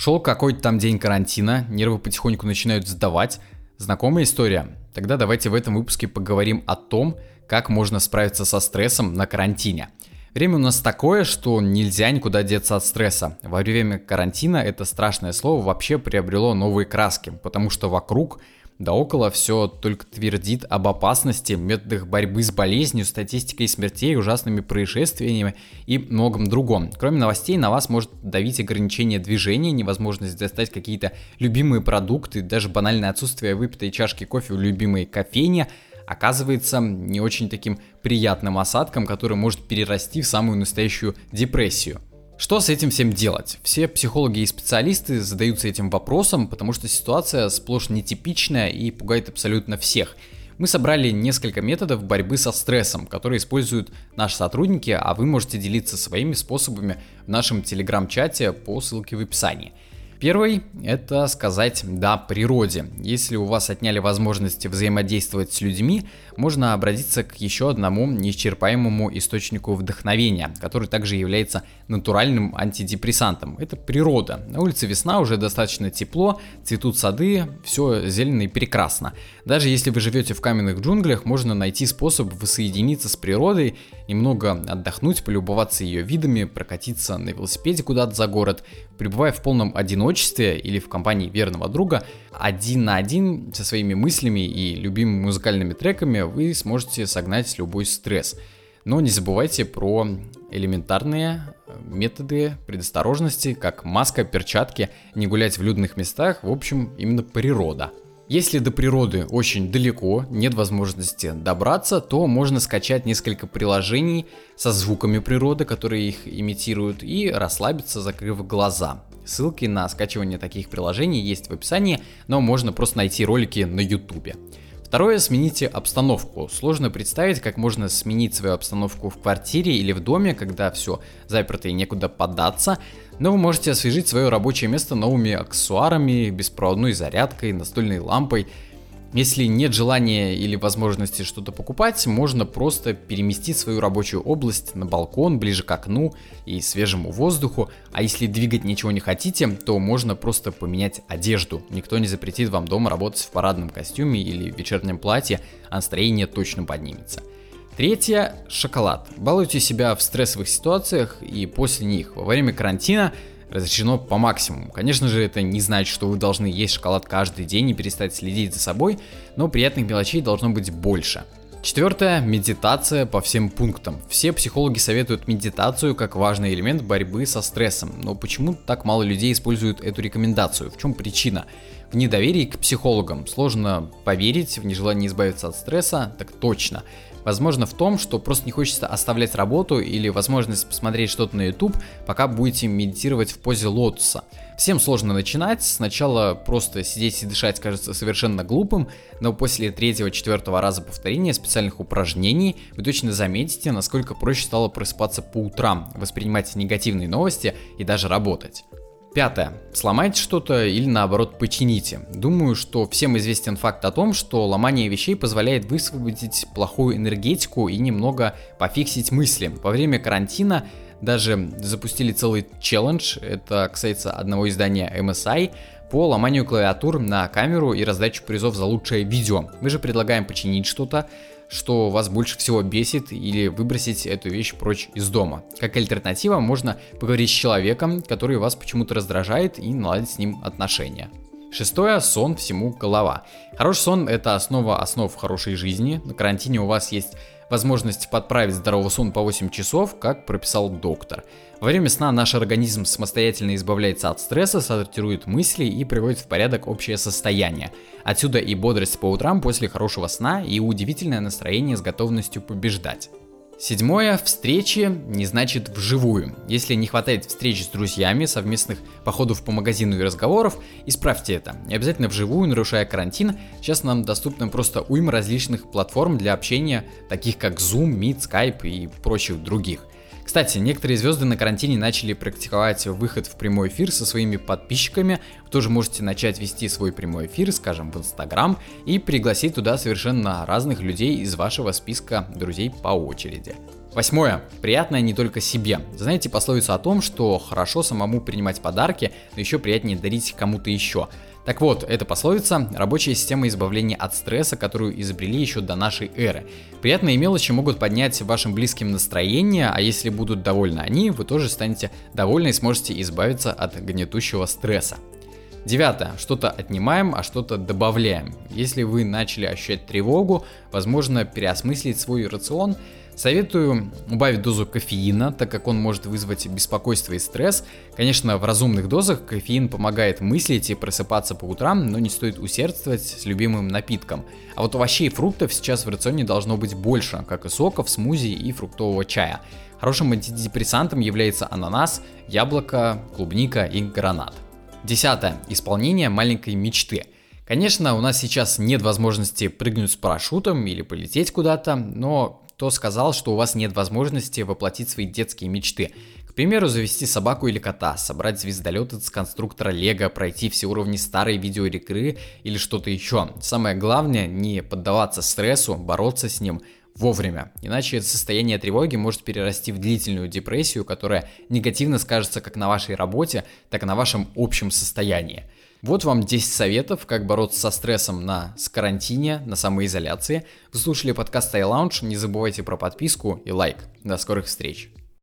Шел какой-то там день карантина, нервы потихоньку начинают сдавать. Знакомая история? Тогда давайте в этом выпуске поговорим о том, как можно справиться со стрессом на карантине. Время у нас такое, что нельзя никуда деться от стресса. Во время карантина это страшное слово вообще приобрело новые краски, потому что вокруг да около все только твердит об опасности, методах борьбы с болезнью, статистикой смертей, ужасными происшествиями и многом другом. Кроме новостей, на вас может давить ограничение движения, невозможность достать какие-то любимые продукты, даже банальное отсутствие выпитой чашки кофе в любимой кофейне оказывается не очень таким приятным осадком, который может перерасти в самую настоящую депрессию. Что с этим всем делать? Все психологи и специалисты задаются этим вопросом, потому что ситуация сплошь нетипичная и пугает абсолютно всех. Мы собрали несколько методов борьбы со стрессом, которые используют наши сотрудники, а вы можете делиться своими способами в нашем телеграм-чате по ссылке в описании. Первый – это сказать «да» природе. Если у вас отняли возможности взаимодействовать с людьми, можно обратиться к еще одному неисчерпаемому источнику вдохновения, который также является натуральным антидепрессантом. Это природа. На улице весна, уже достаточно тепло, цветут сады, все зелено и прекрасно. Даже если вы живете в каменных джунглях, можно найти способ воссоединиться с природой, немного отдохнуть, полюбоваться ее видами, прокатиться на велосипеде куда-то за город, пребывая в полном одиночестве или в компании верного друга, один на один со своими мыслями и любимыми музыкальными треками вы сможете согнать любой стресс. Но не забывайте про элементарные э, методы предосторожности, как маска, перчатки, не гулять в людных местах, в общем, именно природа. Если до природы очень далеко, нет возможности добраться, то можно скачать несколько приложений со звуками природы, которые их имитируют, и расслабиться, закрыв глаза. Ссылки на скачивание таких приложений есть в описании, но можно просто найти ролики на YouTube. Второе, смените обстановку. Сложно представить, как можно сменить свою обстановку в квартире или в доме, когда все заперто и некуда податься но вы можете освежить свое рабочее место новыми аксессуарами, беспроводной зарядкой, настольной лампой. Если нет желания или возможности что-то покупать, можно просто переместить свою рабочую область на балкон, ближе к окну и свежему воздуху. А если двигать ничего не хотите, то можно просто поменять одежду. Никто не запретит вам дома работать в парадном костюме или в вечернем платье, а настроение точно поднимется. Третье – шоколад. Балуйте себя в стрессовых ситуациях и после них. Во время карантина разрешено по максимуму. Конечно же, это не значит, что вы должны есть шоколад каждый день и перестать следить за собой, но приятных мелочей должно быть больше. Четвертое – медитация по всем пунктам. Все психологи советуют медитацию как важный элемент борьбы со стрессом, но почему так мало людей используют эту рекомендацию? В чем причина? В недоверии к психологам. Сложно поверить в нежелание избавиться от стресса, так точно. Возможно в том, что просто не хочется оставлять работу или возможность посмотреть что-то на YouTube, пока будете медитировать в позе лотоса. Всем сложно начинать, сначала просто сидеть и дышать кажется совершенно глупым, но после третьего-четвертого раза повторения специальных упражнений вы точно заметите, насколько проще стало просыпаться по утрам, воспринимать негативные новости и даже работать. Пятое. Сломайте что-то или наоборот почините. Думаю, что всем известен факт о том, что ломание вещей позволяет высвободить плохую энергетику и немного пофиксить мысли. Во время карантина даже запустили целый челлендж, это касается одного издания MSI, по ломанию клавиатур на камеру и раздачу призов за лучшее видео. Мы же предлагаем починить что-то, что вас больше всего бесит или выбросить эту вещь прочь из дома. Как альтернатива можно поговорить с человеком, который вас почему-то раздражает и наладить с ним отношения. Шестое, сон всему голова. Хороший сон – это основа основ хорошей жизни. На карантине у вас есть возможность подправить здоровый сон по 8 часов, как прописал доктор. Во время сна наш организм самостоятельно избавляется от стресса, сортирует мысли и приводит в порядок общее состояние. Отсюда и бодрость по утрам после хорошего сна и удивительное настроение с готовностью побеждать. Седьмое. Встречи не значит вживую. Если не хватает встреч с друзьями, совместных походов по магазину и разговоров, исправьте это. Не обязательно вживую, нарушая карантин. Сейчас нам доступны просто уйма различных платформ для общения, таких как Zoom, Meet, Skype и прочих других. Кстати, некоторые звезды на карантине начали практиковать выход в прямой эфир со своими подписчиками. Вы тоже можете начать вести свой прямой эфир, скажем, в Инстаграм, и пригласить туда совершенно разных людей из вашего списка друзей по очереди. Восьмое. Приятное не только себе. Знаете пословицу о том, что хорошо самому принимать подарки, но еще приятнее дарить кому-то еще. Так вот, эта пословица – рабочая система избавления от стресса, которую изобрели еще до нашей эры. Приятные мелочи могут поднять вашим близким настроение, а если будут довольны они, вы тоже станете довольны и сможете избавиться от гнетущего стресса. Девятое. Что-то отнимаем, а что-то добавляем. Если вы начали ощущать тревогу, возможно переосмыслить свой рацион – Советую убавить дозу кофеина, так как он может вызвать беспокойство и стресс. Конечно, в разумных дозах кофеин помогает мыслить и просыпаться по утрам, но не стоит усердствовать с любимым напитком. А вот овощей и фруктов сейчас в рационе должно быть больше, как и соков, смузи и фруктового чая. Хорошим антидепрессантом является ананас, яблоко, клубника и гранат. Десятое. Исполнение маленькой мечты. Конечно, у нас сейчас нет возможности прыгнуть с парашютом или полететь куда-то, но кто сказал, что у вас нет возможности воплотить свои детские мечты. К примеру, завести собаку или кота, собрать звездолет из конструктора Лего, пройти все уровни старой видеоигры или что-то еще. Самое главное, не поддаваться стрессу, бороться с ним вовремя. Иначе это состояние тревоги может перерасти в длительную депрессию, которая негативно скажется как на вашей работе, так и на вашем общем состоянии. Вот вам 10 советов, как бороться со стрессом на с карантине, на самоизоляции. Вы слушали подкаст iLounge, не забывайте про подписку и лайк. До скорых встреч!